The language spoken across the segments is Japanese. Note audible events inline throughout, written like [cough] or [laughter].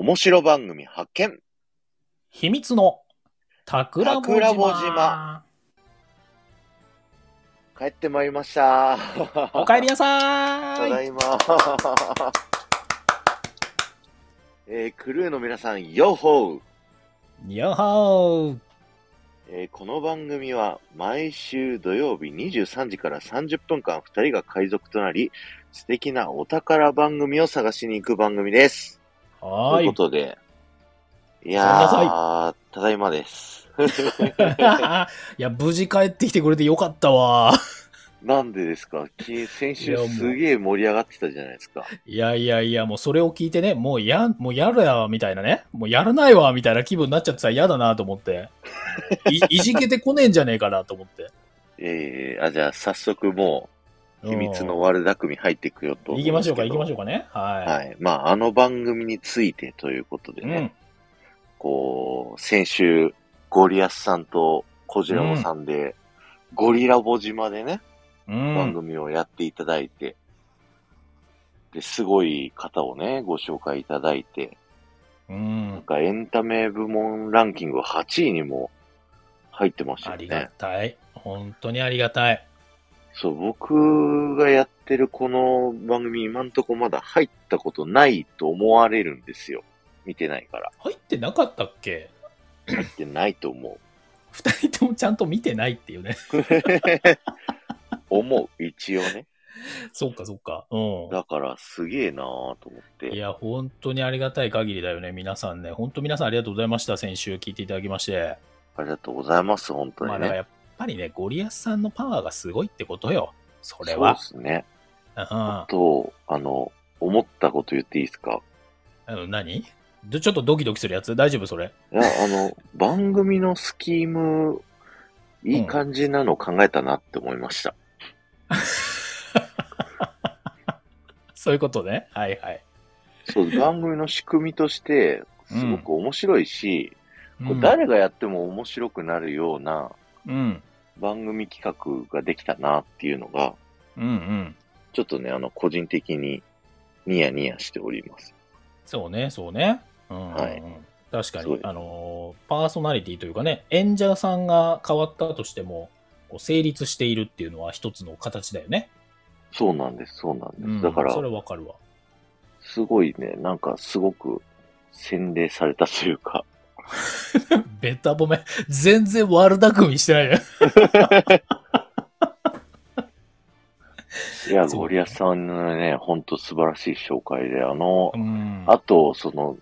面白番組発見秘密の桜ぼ桜ぼ島帰ってまいりました。お帰りなさーいただいま。えークルーの皆さん、ヨッホー、よほーえーこの番組は毎週土曜日23時から30分間2人が海賊となり、素敵なお宝番組を探しに行く番組です。はというこ。とで、いやー、ただいまです。[laughs] いや、無事帰ってきてくれてよかったわ。なんでですか？き先週いやもうすげえ盛り上がってたじゃないですか。いやいやいや、もうそれを聞いてね、もうや、もうやるや、みたいなね。もうやらないわ、みたいな気分になっちゃってたら嫌だなと思って。い、[laughs] いじけてこねえんじゃねえかなと思って。えー、あ、じゃあ早速もう、秘密の悪巧み入っていくよと思行きましょうか、行きましょううかね。ははい。まあ、あの番組についてということでい。ね、こう、先週、ゴリアスさんとコジラボさんで、ゴリラボ島でね、うん。うん。番組をやっていただいて、で、すごい方をね、ご紹介いただいて、うんなん。かエンタメ部門ランキング8位にも入ってましたありがよね。たい。本当にありがたい。そう、僕がやってるこの番組、今んとこまだ入ったことないと思われるんですよ。見てないから。入ってなかったっけ？入ってないと思 [laughs] 二人ともちゃんと見てないっていうね。う。思う、一応ね。そっかそっか。うだから、すげえなぁと思っん。いて。や、本当にありがたい限りだよね。皆さんね。本当皆さんありがとうございました。先週聞いていただきまして。ありがとうございます、本当にね。まあだからやっぱりね、ゴリアスさんのパワーがすごいってことよ。それそうはで。すね。うん。と、あの、思ったこと言っていいですか？あの何？どちょっとドキドキするやつ？大丈夫それ？いや、あの、番組のスキーム、いい感じなの考えたなって思いました。そういうことね。はいはい。そう、番組の仕組みとして、すごく面白いし、こうんれ誰がやっても面白くなるようなうん。番組企画ができたなっていうのが、うんうん。ちょっとね、あの、個人的にニヤニヤしております。そうね、そうね。うん、はい確かにあのーパーソナリティというかね、演者さんが変わったとしても、こう成立しているっていうのは一つの形だよね。そうなんです、そうなんです。うん、だからそ、れわかるわ。すごいね、なんかすごく洗礼されたというか、ベタ褒め、全然悪巧みしてないね。[laughs] いや、ゴリアスさんのね、ほんと素晴らしい紹介で、あのう、ん。あと、その、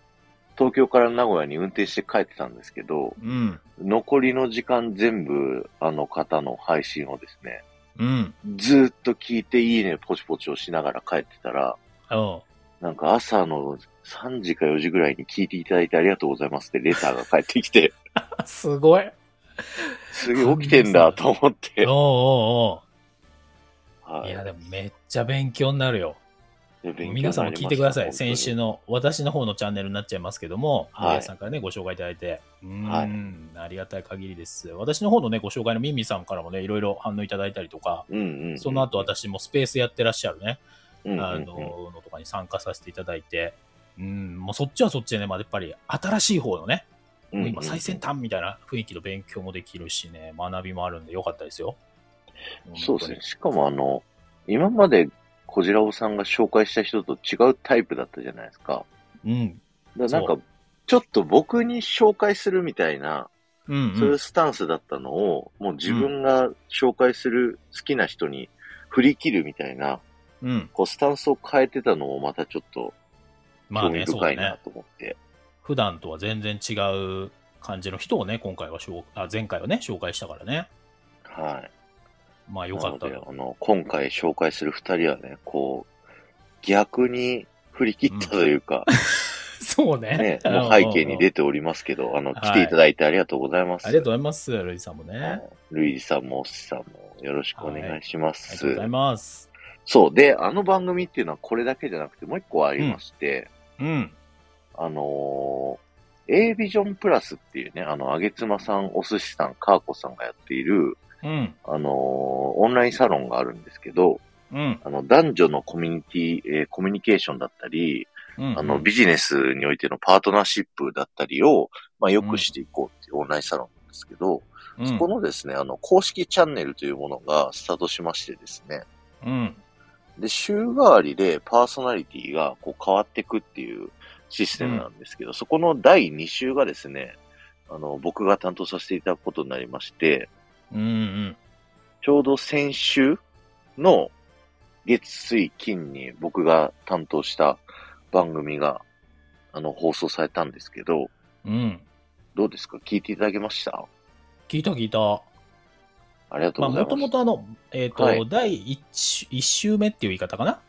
東京から名古屋に運転して帰ってたんですけど、うん。残りの時間全部あの方の配信をですね、うん。ずーっと聞いていいねポチポチをしながら帰ってたら、うん。なんか朝の3時か4時ぐらいに聞いていただいてありがとうございますってレターが返ってきて、[laughs] すごい。すげえ起きてんだと思っておう、[laughs] おうおうはいいや、でもめっちゃ勉強になるよ。皆さんも聞いてください。先週の私の方のチャンネルになっちゃいますけども、はい皆さんからね、ご紹介いただいて、うーん、はいありがたい限りです。私の方のね、ご紹介のミンミさんからもね、いろいろ反応いただいたりとか、うんうんうん。その後私もスペースやってらっしゃるね、うんうんうん、あの、のとかに参加させていただいて、うん、もうそっちはそっちでね、まあ、やっぱり新しい方のね、うんうんもう今最先端みたいな雰囲気の勉強もできるしね、学びもあるんでよかったですよ。そうですね。しかもあの、今まで小次郎さんが紹介した人と違うタイプだったじゃないですか。うん。だからなんかちょっと僕に紹介するみたいな、うん、そういううんスタンスだったのを、もう自分が紹介する好きな人に振り切るみたいな、うん。こうスタンスを変えてたのもまたちょっと興味まあね、そうだ深いなね。と思って。普段とは全然違う感じの人をね、今回は紹あ、前回はね、紹介したからね。はい。まあよかったよ。なのであの、今回紹介する二人はね、こう、逆に振り切ったというか、[laughs] そうね。ね、もう背景に出ておりますけど、あの、来ていただいてありがとうございます。ありがとうございます、ルイさんもね。はいルイさんも、オッシさんもよろしくお願いしまありす。がとうございます。そう。で、あの番組っていうのはこれだけじゃなくて、もう一個ありまして、うん。あのー、A ビジョンプラスっていうね、あの、あげつまさん、お寿司さん、かーこさんがやっている、うん。あのー、オンラインサロンがあるんですけど、うん。あの、男女のコミュニティ、えーコミュニケーションだったり、うんあの、ビジネスにおいてのパートナーシップだったりを、まあ、良くしていこうっていうオンラインサロンなんですけど、うんそこのですね、あの、公式チャンネルというものがスタートしましてですね、うん。で、週替わりでパーソナリティがこう変わっていくっていうシステムなんですけど、そこの第2週がですね、あの、僕が担当させていただくことになりまして、うんうん。ちょうど先週の月水金に僕が担当した番組が、あの、放送されたんですけど、うん。どうですか？聞いていただけました？聞いた聞いた。ありがとまあ、うございます。もともとあの、えっ、と、はい第 1, 一週目っていう言い方かな、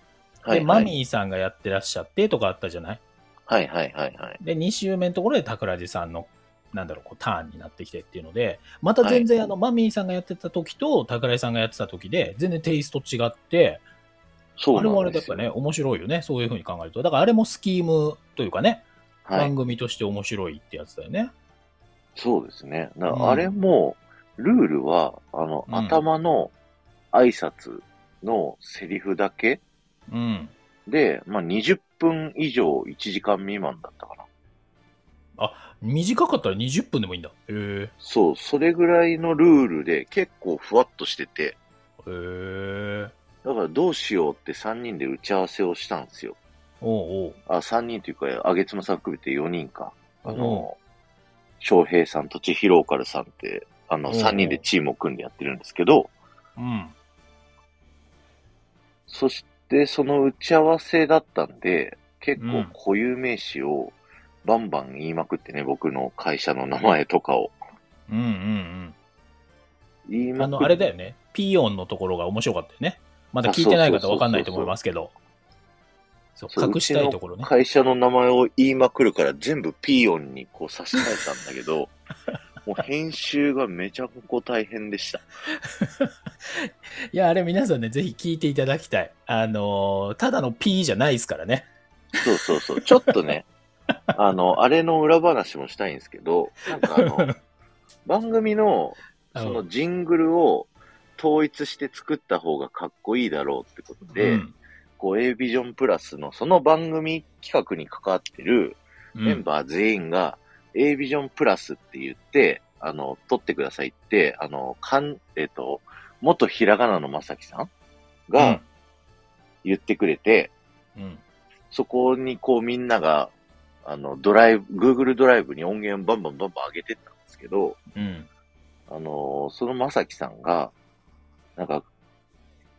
はい、で、マはい、ミーさんがやってらっしゃってとかあったじゃない？はいはいはいはい。で、2週目のところで桜地さんの、なんだろう、こうターンになってきてっていうので、また全然、あの、マミーさんがやってた時と桜地さんがやってた時で、全然テイスト違って、そうあれもあ。れだやっぱね、面白いよね。そういうふうに考えると。だからあれもスキームというかね、はい番。組として面白いってやつだよね。そうですね。あれも、ルールは、あの、うん頭の挨拶のセリフだけうん。で、まあ、20分以上1時間未満だったかな。短かったら20分でもいいんだ。へえ。そう、それぐらいのルールで結構ふわっとしてて、へえ。だからどうしようって3人で打ち合わせをしたんですよ。おうおう。あ、3人というか、あげつまさん含めて4人か。あの、翔平さんと千尋ローカルさんって、あの、うん3人でチームを組んでやってるんですけど、うん。そしてその打ち合わせだったんで、結構うん固有名詞をバンバン言いまくってね、僕の会社の名前とかを。うんうんうん。言いまくあの、あれだよね。ピーヨンのところが面白かったよね。まだ聞いてない方わかんないと思いますけど。そう隠したいところね。会社の名前を言いまくるから全部ピーヨンにこう差し替えたんだけど、[laughs] もう編集がめちゃくちゃ大変でした。[laughs] いや、あれ皆さんね、ぜひ聞いていただきたい。あのーただの P じゃないですからね。そうそうそう。ちょっとね、[laughs] あの、あれの裏話もしたいんですけど、なんかあの、[laughs] 番組のそのジングルを統一して作った方がかっこいいだろうってことで、うんこう A ビジョンプラスのその番組企画に関わってるメンバー全員が A ビジョンプラスって言って、あの、撮ってくださいって、あの、かん、えっ、と、元ひらがなのまさきさんが言ってくれて、うん、うんそこにこうみんなが、あの、ドライブ、Google ドライブに音源をバンバンバンバン上げてったんですけど、うん。あのーそのまさきさんが、なんか、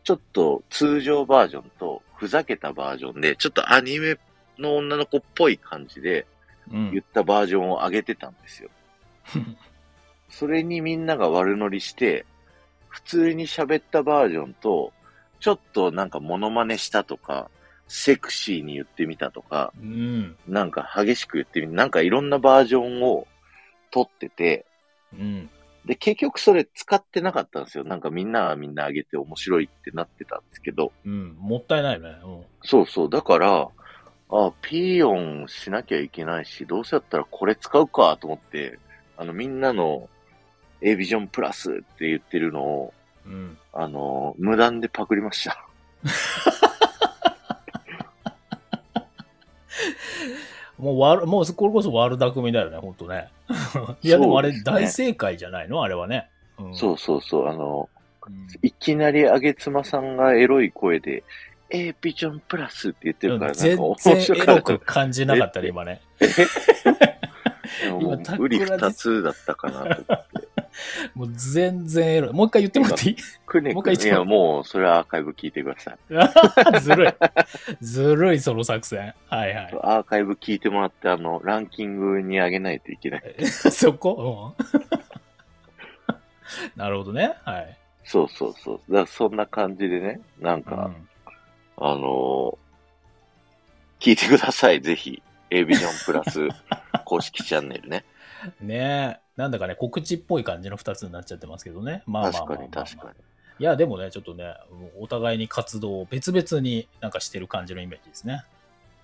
ちょっと通常バージョンとふざけたバージョンで、ちょっとアニメの女の子っぽい感じでうん言ったバージョンを上げてたんですよ。[laughs] それにみんなが悪乗りして、普通に喋ったバージョンと、ちょっとなんかモノマネしたとか、セクシーに言ってみたとか、うん。なんか激しく言ってみなんかいろんなバージョンを撮ってて、うん。で、結局それ使ってなかったんですよ。なんかみんながみんな上げて面白いってなってたんですけど。うん。もったいないよね。うんそうそう。だから、あ、ピーヨンしなきゃいけないし、どうせやったらこれ使うかと思って、あのみんなの A ビジョンプラスって言ってるのを、うん。あの、無断でパクりました。[laughs] もう悪、もうこれこそ悪巧みだよね、ほんとね。[laughs] いや、でもあれ大正解じゃないの？あれはね。うんそうそうそう。あの、うんいきなりあげつまさんがエロい声で、A ビジョンプラスって言ってるから、なんか全面白かったく感じなかったね、今ね。でももう今タクラうり二つだったかなと思って。もう全然エロい。もう一回言ってもらっていい？くねくねいや、もう、それはアーカイブ聞いてください。[laughs] ずるい。ずるい、その作戦。はいはい。アーカイブ聞いてもらって、あの、ランキングに上げないといけない。そこ、うん、[laughs] なるほどね。はい。そうそうそう。だそんな感じでね、なんうか、ん、あのー聞いてください、ぜひ。A ビジョンプラス [laughs] 公式チャンネルね。ねえ。なんだかね、告知っぽい感じの二つになっちゃってますけどね。まあまあ確かに確かに。いや、でもね、ちょっとね、お互いに活動を別々になんかしてる感じのイメージですね。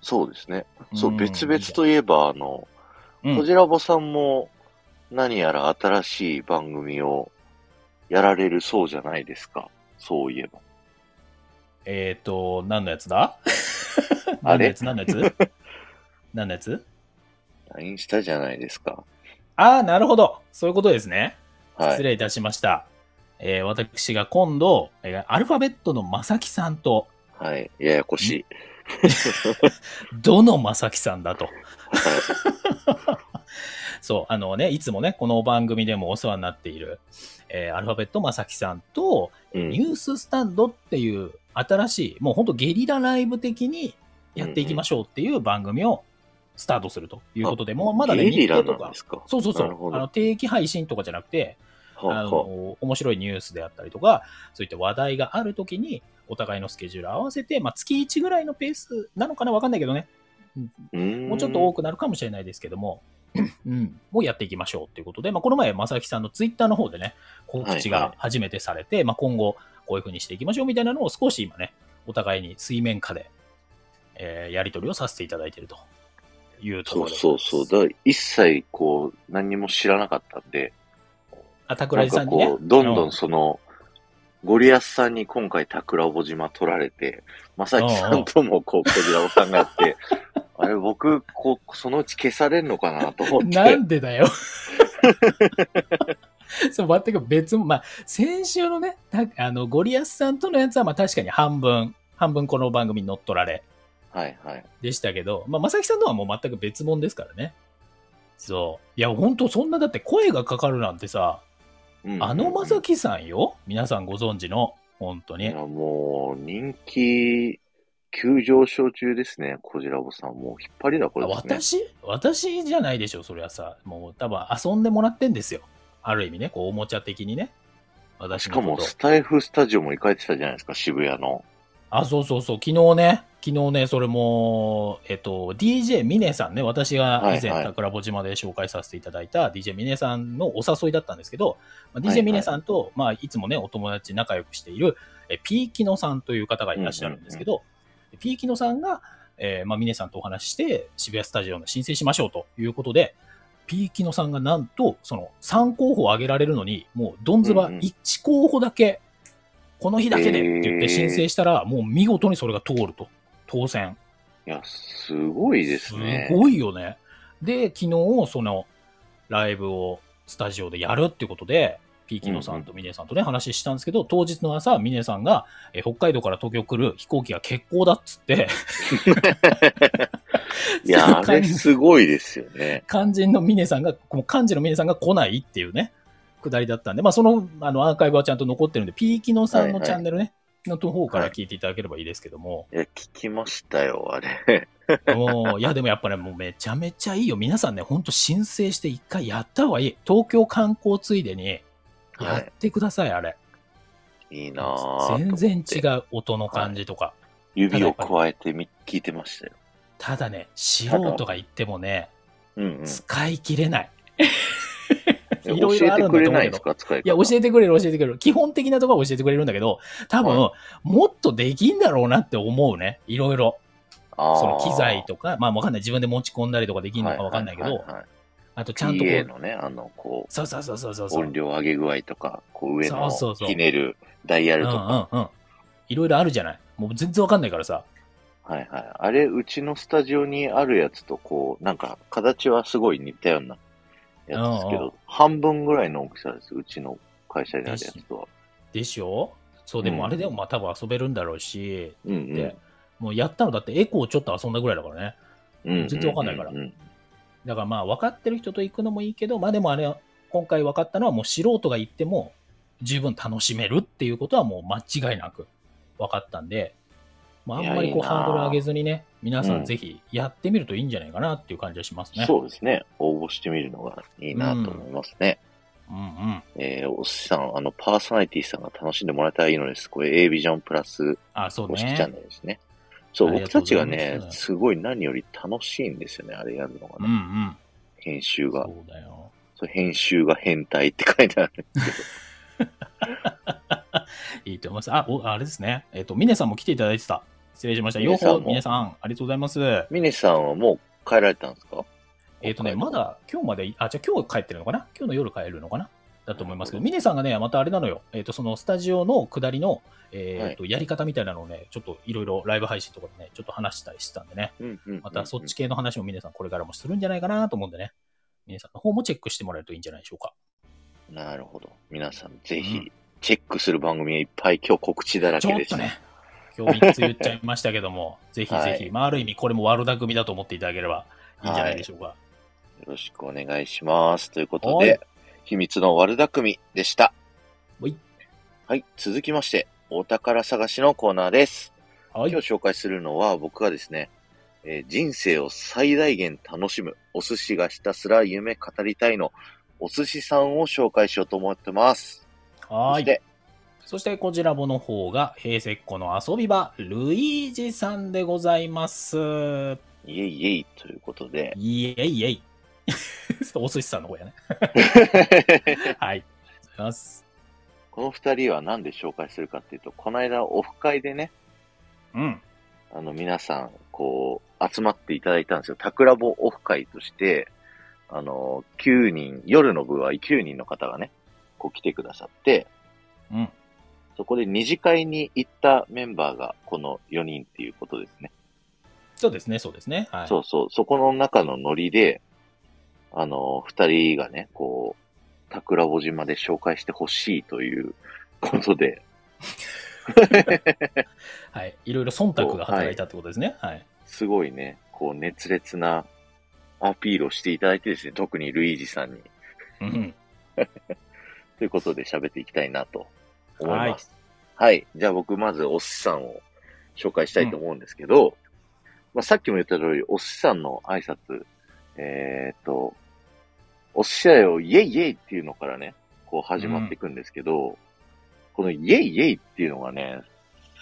そうですね。そう、ん別々といえば、あの、うんこじらぼさんも何やら新しい番組をやられるそうじゃないですか。そういえば。えっ、ー、と、何のやつだ？[laughs] 何のやつ？何のやつ？[laughs] 何のやつ？LINE したじゃないですか。ああ、なるほど。そういうことですね。はい。失礼いたしました。えー私が今度、えーアルファベットのまさきさんと、はい。ややこしい。[laughs] どのまさきさんだと？はい。そう、あのね、いつもね、この番組でもお世話になっている、えーアルファベットまさきさんと、うん。ニューススタンドっていう新しい、もうほんとゲリラライブ的にやっていきましょうっていう番組をスタートするということで、もうまだね、ゲリラ日程とかか？そうそうそう、あの定期配信とかじゃなくて、あの、面白いニュースであったりとか、そういった話題があるときに、お互いのスケジュール合わせて、まあ、月1ぐらいのペースなのかな？わかんないけどね。もうちょっと多くなるかもしれないですけども、うん、をやっていきましょうということで、まあ、この前、正木さんのツイッターの方でね、告知はいはが初めてされて、まあ、今後、こういう風にしていきましょうみたいなのを少し今ね、お互いに水面下で、えーやり取りをさせていただいているというところでそうそうそう。だから一切こう、何にも知らなかったんで、あ、な桜井さんにね？こう、、どんどうん。その、ゴリアスさんに今回桜尾島取られて、まさきさんともこう、こじらおさんがやって、[laughs] あれ僕、こう、そのうち消されんのかなと思って。[laughs] なんでだよ。[laughs] そう、全く別も、まあ、先週のね、たあの、ゴリアスさんとのやつは、まあ確かに半分、半分この番組に乗っ取られはいはい。でしたけど、まあ、まさきさんのはもう全く別物ですからね。そう。いや、本当そんな、だって声がかかるなんてさ、うんあのまさきさんよ？皆さんご存知の、本当にいや、。もう、人気、急上昇中ですね、こじらぼさん。もう引っ張りだこれね。私？私じゃないでしょ、それはさ。もう多分遊んでもらってんですよ。ある意味ね、こう、おもちゃ的にね。私しかも、スタイフスタジオも行かれてたじゃないですか、渋谷の。あ、そうそうそう。昨日ね、昨日ね、それも、えっと、DJ ミネさんね、私が以前、桜穂島で紹介させていただいた DJ ミネさんのお誘いだったんですけど、まあ、DJ ミネさんと、まあ、いつもね、お友達仲良くしている、えピーキノさんという方がいらっしゃるんですけど、ピーキノさんが、えーまあ、ミネさんとお話しして、渋谷スタジオの申請しましょうということで、ピーキノさんがなんと、その3候補を挙げられるのに、もうドンズバうんうん1候補だけ、この日だけでって言って申請したら、もう見事にそれが通ると。当選。いや、すごいですね。すごいよね。で、昨日、その、ライブをスタジオでやるっていうことで、ピーキノさんとミネさんとね、話したんですけど、当日の朝、ミネさんが、え北海道から東京来る飛行機が欠航だっつって、[laughs] いや、[laughs] あれ肝すごいですよね。肝心のミネさんが、この漢字のミネさんが来ないっていうね、くだりだったんで、まあ、その、あの、アーカイブはちゃんと残ってるんで、ピーキノさんのチャンネルね、の方から聞いていただければいいですけども、いや、聞きましたよ、あれ。[laughs] もう、いや、でもやっぱね、もうめちゃめちゃいいよ。皆さんね、ほんと申請して一回やった方がいい。東京観光ついでに、やってください、あれ。いいなぁ。全然違う。う音の感じとか。指を加えてみ聞いてましたよ。ただね、素人が言ってもね、うんうん。使い切れない。[laughs] 教いろいろあるんだと思うけどいや、教えてくれる、教えてくれる。基本的なところは教えてくれるんだけど、多分、はもっとできんだろうなって思うね。いろいろ。その機材とか、まあわかんない。自分で持ち込んだりとかできるのかわかんないけど、あとちゃんとこ PA う、のね、あの、こそうそうそうそうそうう、そう。音量上げ具合とか、こう上のひねるダイヤうんうルとか。んうん。いろいろあるじゃない？もう全然わかんないからさ。はいはい。あれ、うちのスタジオにあるやつと、こう、なんか、形はすごい似たようなやつですけうんうんど、半分ぐらいの大きさです。うちの会社にあるやつとは。でしょそう、でうんもあれでもまあ多分遊べるんだろうし、うんうんで。もうやったのだってエコーちょっと遊んだぐらいだからね。うんうん全然わかんないからうんうんだからまあ分かってる人と行くのもいいけど、まあでもあれは、今回分かったのはもう素人が行っても十分楽しめるっていうことはもう間違いなく分かったんで、まああんまりこうハードル上げずにね、皆さうんんぜひやってみるといいんじゃないかなっていう感じはしますね。そうですね。応募してみるのがいいなと思いますね。うんうん。えー、おっさん、あの、パーソナリティさんが楽しんでもらえたらいいのです。これ A ビジョンプラスあ、そう公式チャンね。ネルですね。そう、ありがとう僕たちがねま、すすごい何より楽しいんですよね、あれやるのがうんうね。ん。編集がそ。うだよ。そう編集が変態って書いてあるんです [laughs] いいと思います。あ、おあれですね。えっ、と、ミネさんも来ていただいてた。失礼しました。ようほ、ミネさん、ありがとうございます。けど。ミネさんはもう帰られたんですか？えっ、とね、まだ今日まで、あ、じゃあ今日帰ってるのかな？今日の夜帰るのかな？だと思いますけど、峰さんがね、またあれなのよ、えっ、と、そのスタジオの下りの、えっ、と、やり方みたいなのをね、ちょっといろいろライブ配信とかでね、ちょっと話したりしてたんでね、うんうんうんまたそっち系の話も峰さんこれからもするんじゃないかなと思うんでね、峰さんの方もチェックしてもらえるといいんじゃないでしょうか。なるほど。皆さんぜうひ、チェックする番組がいっぱい今日告知だらちけですょっとね、今日3つ言っちゃいましたけども、[laughs] ぜひぜひ、はい。まあ、ある意味これも悪巧みだと思っていただければいいんじゃないでしょうか。よろしくお願いします。ということはい。で、秘密の悪巧みでした。はい。はい。続きまして、お宝探しのコーナーです。はい。今日紹介するのは僕がですね、えー人生を最大限楽しむ、お寿司がひたすら夢語りたいの、お寿司さんを紹介しようと思ってます。はい。そして、そしてこちらもの方が、平石湖の遊び場、ルイージさんでございます。イェイイェイということで、イエイイエイ。お寿司さんの方やね。[laughs] はい。ありがとうございます。この二人は何で紹介するかっていうと、この間オフ会でね、うん。あの皆さん、こう、集まっていただいたんですよ。タクラボオフ会として、あの、9人、夜の部は9人の方がね、こう来てくださって、うん。そこで二次会に行ったメンバーがこの4人っていうことですね。そうですね、そうですね。はい。そうそう、そこの中のノリで、あの、二人がね、こう、桜穂島で紹介してほしいということで、はい。いろいろ忖度が働いたってことですね。はい。すごいね、こう、熱烈なアピールをしていただいてですね、特にルイージさんに。うん。[laughs] ということで喋っていきたいなと思います。はい。じゃあ僕まずお寿司さんを紹介したいと思うんですけど、まあ、さっきも言った通り、お寿司さんの挨拶、えーっと、お寿司屋よ、イェイイェイっていうのからね、こう始まっていくんですけど、このイェイイェイっていうのがね、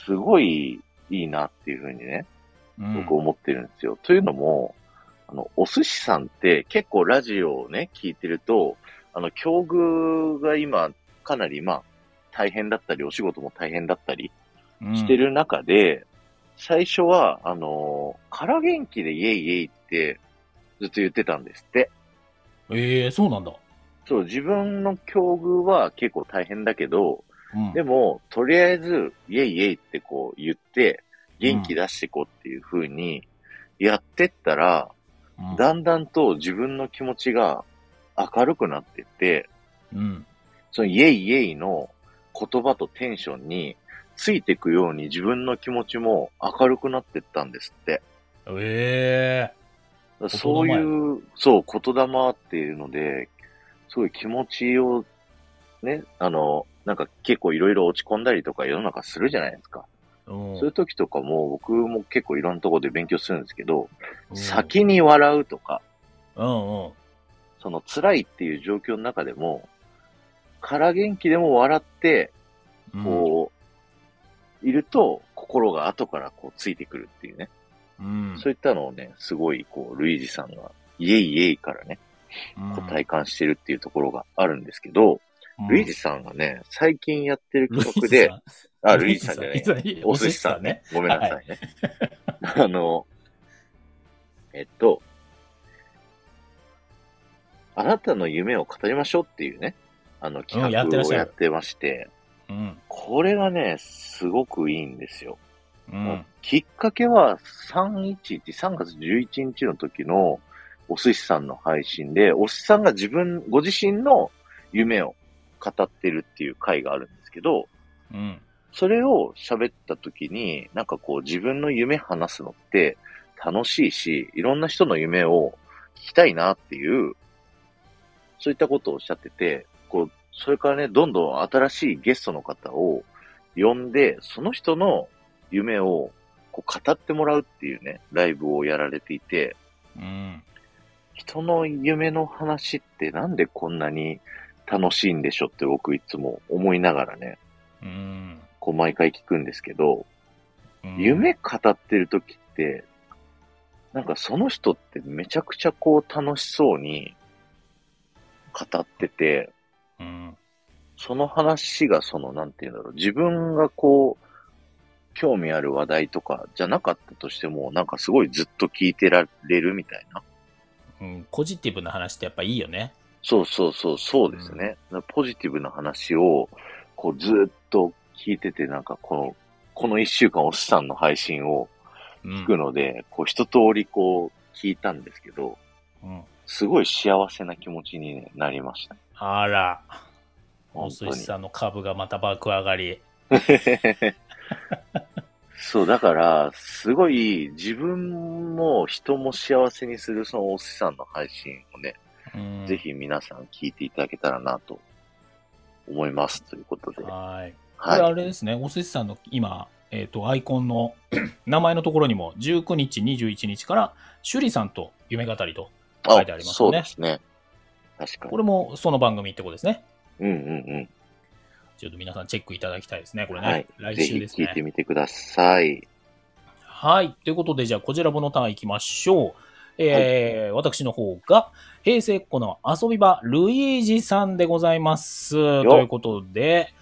すごいいいなっていうふうにね、うん僕思ってるんですよ。というのも、あの、お寿司さんって結構ラジオをね、聞いてると、あの、境遇が今、かなりまあ、大変だったり、お仕事も大変だったりして。る中で、最初は、あの、空元気でイェイイェイってずっと言ってたんですって。うんええそうなんだ。そう、自分の境遇は結構大変だけど、うん。でも、とりあえず、イェイイェイってこう言って、元気出していこうっていう風にやってったら、うん、だんだんと自分の気持ちが明るくなってって、うん。そのイェイイェイの言葉とテンションについていくように自分の気持ちも明るくなってったんですって。ええそういう、そう、言霊っていうので、すごい気持ちを、ね、あの、なんか結構いろいろ落ち込んだりとか世の中するじゃないですか。うんそういう時とかも僕も結構いろんなところで勉強するんですけど、うん先に笑うとか、うんうん。その辛いっていう状況の中でも、空元気でも笑って、うんこう、いると、心が後からこうついてくるっていうね。うん。そういったのをね、すごい、こう、ルイージさんが、イエイイエイからね、こう体感してるっていうところがあるんですけど、うんルイージさんがね、最近やってる企画で、あ、ルイージさんじゃないお寿司さんね。ごめんなさいね。[laughs] あの、えっと、あなたの夢を語りましょうっていうね、あの企画をやってまして、うん。これがね、すごくいいんですよ。うん。きっかけは311、3月11日の時のお寿司さんの配信で、お寿司さんが自分、ご自身の夢を語ってるっていう回があるんですけど、うん。それを喋った時に、なんかこう自分の夢話すのって楽しいし、いろんな人の夢を聞きたいなっていう、そういったことをおっしゃってて、こう、それからね、どんどん新しいゲストの方を呼んで、その人の夢をこう語ってもらうっていうね、ライブをやられていて、うん。人の夢の話ってなんでこんなに楽しいんでしょって僕いつも思いながらね、うん。こう毎回聞くんですけど、うん夢語ってる時って、なんかその人ってめちゃくちゃこう楽しそうに語ってて、うん。その話がその、なんていうんだろう、自分がこう、興味ある話題とかじゃなかったとしても、なんかすごいずっと聞いてられるみたいな。うん。ポジティブな話ってやっぱいいよね。そうそうそう、そうですね。ポジティブな話を、こう、ずっと聞いてて、なんかこの、この一週間おっさんの配信を聞くので、こう、一通りこう、聞いたんですけど、うん。すごい幸せな気持ちに、ね、なりました。あら、お本当に寿司さんの株がまた爆上がり。[laughs] [laughs] そう、だから、すごい自分も人も幸せにするそのお寿司さんの配信をね、うんぜ。ひ皆さん聞いていただけたらなと思いますということで。はい。これあはい。れですね、お寿司さんの今、えっ、と、アイコンの [clears throat] 名前のところにも、19日、21日から、趣里さんと夢語りと書いてありますそうねですね。確かに。これもその番組ってことですね。うんうんちょっと皆さんチェックいただきたいですね、こうん。れね。はい。来週です聞いてね。みてください。はい。ということで、じゃあ、こちらボのターン行きましょう。えー私の方が、平成っ子の遊び場、ルイージさんでございます。ということで、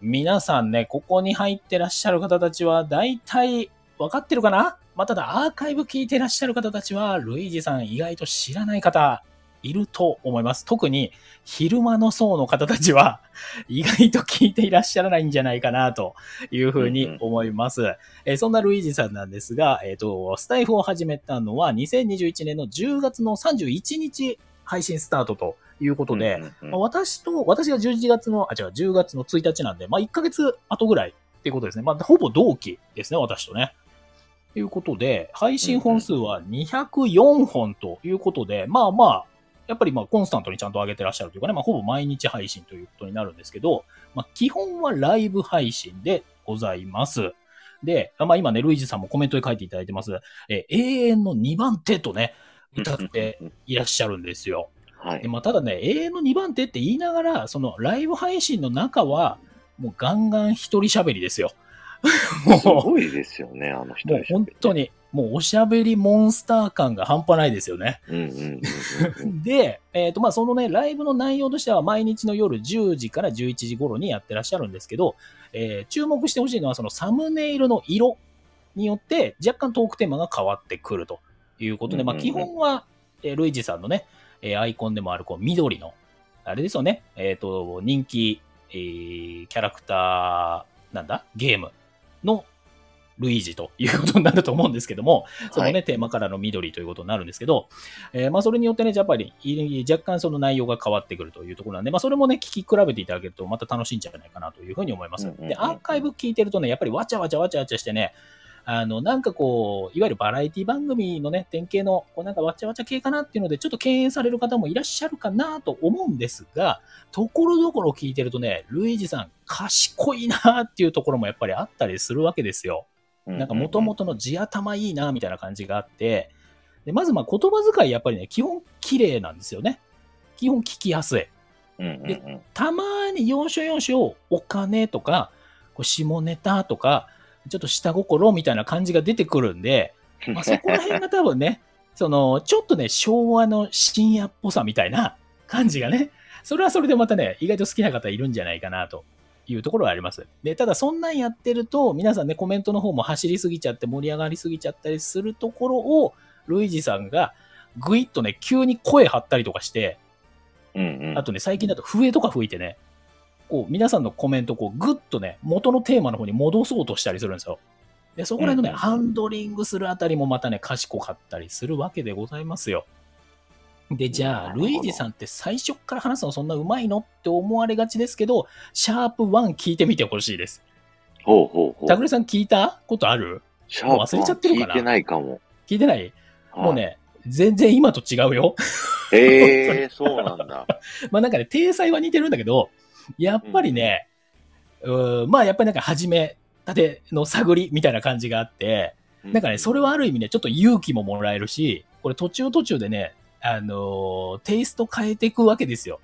皆さんね、ここに入ってらっしゃる方たちは、大体分かってるかな？まあ、ただ、アーカイブ聞いてらっしゃる方たちは、ルイージさん意外と知らない方、いると思います。特に、昼間の層の方たちは、[laughs] 意外と聞いていらっしゃらないんじゃないかな、というふうに思います。えーそんなルイージさんなんですが、えっ、と、スタイフを始めたのは2021年の10月の31日配信スタートということで、私と、私が11月の、あ、違う、10月の1日なんで、まあ1ヶ月後ぐらいっていうことですね。まあほぼ同期ですね、私とね。ということで、配信本数は204本ということで、まあまあ、やっぱりまあコンスタントにちゃんと上げてらっしゃるというかね、まあほぼ毎日配信ということになるんですけど、まあ基本はライブ配信でございます。で、まあ今ね、ルイージさんもコメントで書いていただいてます。えー永遠の2番手とね、歌っていらっしゃるんですよ。はいで。まあ、ただね、永遠の2番手って言いながら、そのライブ配信の中は、もうガンガン一人喋りですよ。すもごいですよね、あの人う、もう本当に。に、もうおしゃべりモンスター感が半端ないですよね。で、えっ、と、まあ、そのね、ライブの内容としては、毎日の夜10時から11時頃にやってらっしゃるんですけど、えー注目してほしいのは、そのサムネイルの色によって、若干トークテーマが変わってくるということで、まあ、基本は、えールイージさんのね、えーアイコンでもある、こう、緑の、あれですよね、えっ、と、人気、えーキャラクター、なんだ？ゲームのルイージということになると思うんですけども、そのね、はいテーマからの緑ということになるんですけど、えーまあそれによってね、やっぱりい若干その内容が変わってくるというところなんで、まあそれもね、聞き比べていただけるとまた楽しいんじゃないかなというふうに思います。うんうんうんで、アーカイブ聞いてるとね、やっぱりわちゃわちゃわちゃわちゃしてね、あの、なんかこう、いわゆるバラエティ番組のね、典型の、こうなんかわちゃわちゃ系かなっていうので、ちょっと敬遠される方もいらっしゃるかなと思うんですが、ところどころ聞いてるとね、ルイージさん、賢いなっていうところもやっぱりあったりするわけですよ。うん。なんか元々の地頭いいな、みたいな感じがあって、で、まずまあ言葉遣いやっぱりね、基本綺麗なんですよね。基本聞きやすい。うんうんうん。たまに要所要所お金とか、こう下ネタとか、ちょっと下心みたいな感じが出てくるんで、[laughs] まあ、そこら辺が多分ね、その、ちょっとね、昭和の深夜っぽさみたいな感じがね、それはそれでまたね、意外と好きな方いるんじゃないかなというところはあります。で、ただそんなんやってると、皆さんね、コメントの方も走りすぎちゃって盛り上がりすぎちゃったりするところを、ルイージさんがぐいっとね、急に声張ったりとかして、うんうん。あとね、最近だと笛とか吹いてね、こう、皆さんのコメントをこう、ぐっとね、元のテーマの方に戻そうとしたりするんですよ。で、そこら辺のね、うんハンドリングするあたりもまたね、賢かったりするわけでございますよ。で、じゃあ、ルイージさんって最初っから話すのそんな上手いのって思われがちですけど、シャープ1聞いてみてほしいです。ほうほうほう。タグレさん聞いたことある？シャープ忘れちゃってるかな？聞いてないかも。聞いてない？はいもう。ね、全然今と違うよ。ええ、そうなんだ。[laughs] まあなんかね、体裁は似てるんだけど、やっぱりね、うーんまあやっぱりなんか始めたての探りみたいな感じがあって、なんかね、それはある意味ね、ちょっと勇気ももらえるし、これ途中途中でね、あのーテイスト変えていくわけですよ。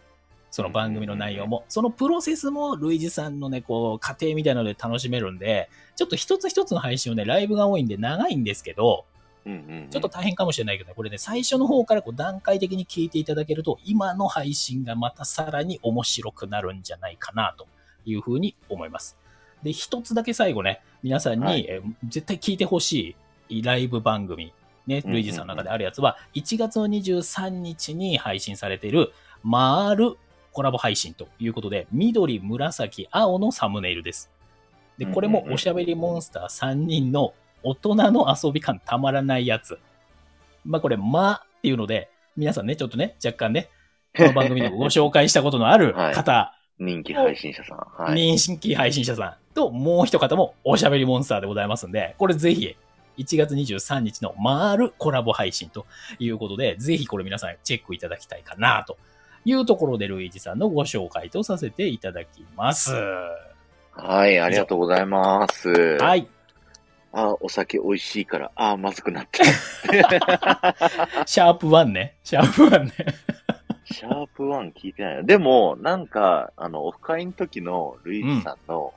その番組の内容も。そのプロセスも、ルイージさんのね、こう、過程みたいなので楽しめるんで、ちょっと一つ一つの配信をね、ライブが多いんで長いんですけど、うんうんうん、ちょっと大変かもしれないけどね、これね、最初の方からこう段階的に聞いていただけると、今の配信がまたさらに面白くなるんじゃないかなというふうに思います。で、一つだけ最後ね、皆さんに、はいえー絶対聞いてほしいライブ番組、ね、ルイージさんの中であるやつは、1月の23日に配信されている、回るコラボ配信ということで、緑、紫、青のサムネイルです。で、これもおしゃべりモンスター3人の大人の遊び感たまらないやつ。まあこれ、まっていうので、皆さんね、ちょっとね、若干ね、この番組でもご紹介したことのある [laughs] はい方、人気配信者さん。はい。人気配信者さんと、もう一方もおしゃべりモンスターでございますんで、これぜひ、1月23日の回るコラボ配信ということで、ぜひこれ皆さんチェックいただきたいかなというところで、ルイージさんのご紹介とさせていただきます。はい、ありがとうございます。はい。あ、お酒美味しいから、あ、まずくなった。[laughs] シャープ1ね。シャープ1ね。[laughs] シャープ1聞いてないな。でも、なんか、あの、オフ会の時のルイージさんの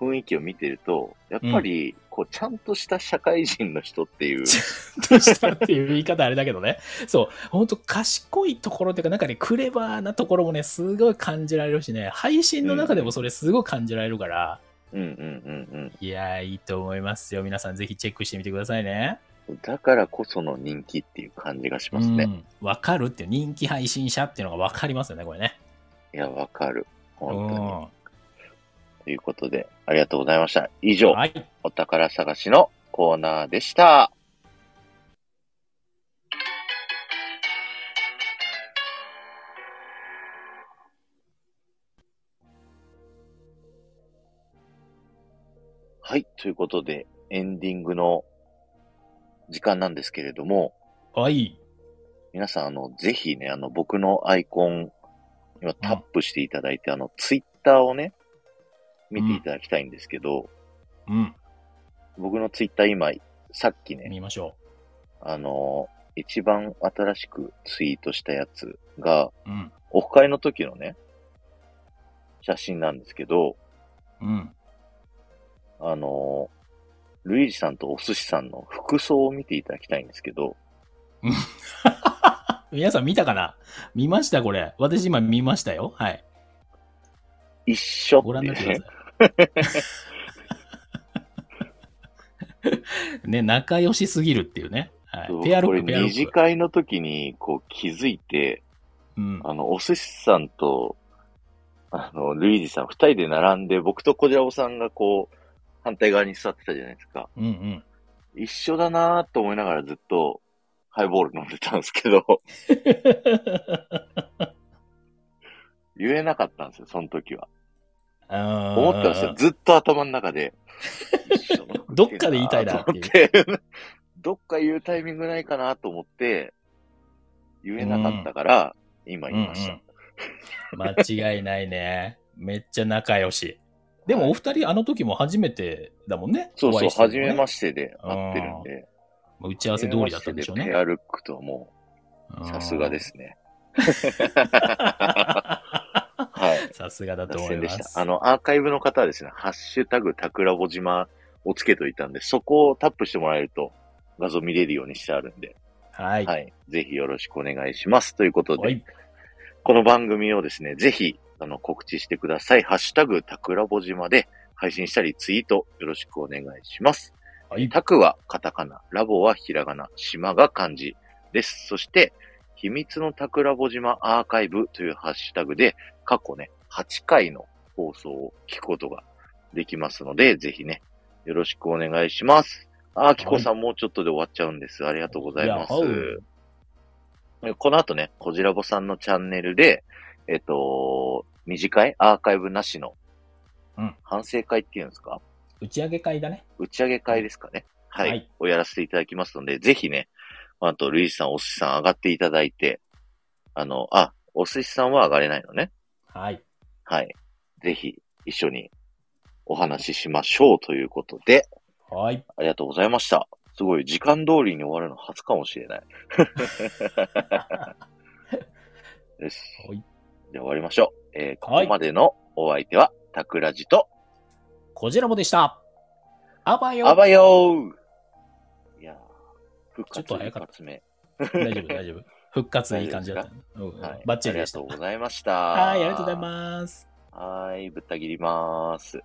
雰囲気を見てると、やっぱり、こう、ちゃんとした社会人の人っていう、[laughs] としたっていう言い方あれだけどね。そう。本当賢いところっていうか、なんかね、クレバーなところもね、すごい感じられるしね、配信の中でもそれすごい感じられるから、うんうんうんいやー、いいと思いますよ。皆さんぜひチェックしてみてくださいね。うん。だからこその人気っていう感じがしますね。うん。わかるっていう人気配信者っていうのがわかりますよね、これね。いや、わかる。本当に。うということで、ありがとうございました。以上、ん。はい。お宝探しのコーナーでした。はい。ということで、エンディングの時間なんですけれども、はい。皆さん、あの、ぜひね、あの、僕のアイコン、今タップしていただいて、あの、ツイッターをね、見ていただきたいんですけど、うん。僕のツイッター今、さっきね、見ましょあの、一番新しくツイートしたやつが、う。うん。オフ会の時のね、写真なんですけど、うん。あの、ルイージさんとお寿司さんの服装を見ていただきたいんですけど、[laughs] 皆さん見たかな？見ましたこれ。私今見ましたよ。はい。一緒ご覧になってくだね。さい。ね、仲良しすぎるっていうね。はいそう。ペアルック、これ二ペアルック。次会の時にこう気づいて、うん。あの、お寿司さんと、あの、ルイージさん二人で並んで、僕と小ジラボさんがこう、反対側に座ってたじゃないですか。うんうん。一緒だなーと思いながらずっとハイボール飲んでたんですけど、[laughs] 言えなかったんですよ、その時は。思ってましたよ。ずっと頭の中で。[laughs] どっかで言いたいなって [laughs] どっか言うタイミングないかなと思って、言えなかったから、今言いました。うんうん間違いないね。めっちゃ仲良し。でもお二人あの時も初めてだもんね？そうそう、初めまししてで会ってるんで。打ち合わせ通りだったんでしょうねペ。アルックとはもう、さすがで。すね。[laughs] はい。さすがだと脱思います。線でした。あの、アーカイブの方はですね、ハッシュタグタクラボ島をつけといたんで、そこをタップしてもらえると画像見れるようにしてあるんで、はい。はい。ぜひよろしくお願いします。ということで、はい。この番組をですね、ぜひ、あの、告知してください。ハッシュタグタクラボ島で配信したりツイートよろしくお願いします。はい。タクはカタカナ、ラボはひらがな、島が漢字です。そして、秘密のタクラボ島アーカイブというハッシュタグで、過去ね、8回の放送を聞くことができますので、ぜひね、よろしくお願いします。あー、キコさんもうちょっとで終わっちゃうんです。ありがとうございます。この後ね、こじらぼさんのチャンネルで、えっと、短い？アーカイブなしのうん、反省会っていうんですか？打ち上げ会だね。打ち上げ会ですかね。はい。はいをやらせていただきますので、ぜひね、あと、ルイスさん、お寿司さん上がっていただいて、あの、あ、お寿司さんは上がれないのね。はい。はい。ぜひ、一緒にお話ししましょうということで、はい。ありがとうございました。すごい、時間通りに終わるの初かもしれない。よし。はいじゃあ終わりましょう。えーこはいこまでのお相手は、タクラジと、こじらぼでした。あばよ。あばよーいやー、復活ちょっと早かった一発目。大丈夫、大丈夫。復活いい感じだった。うんはい。バッチリでした。ありがとうございました。はい、ありがとうございます。はい、ぶった切りまーす。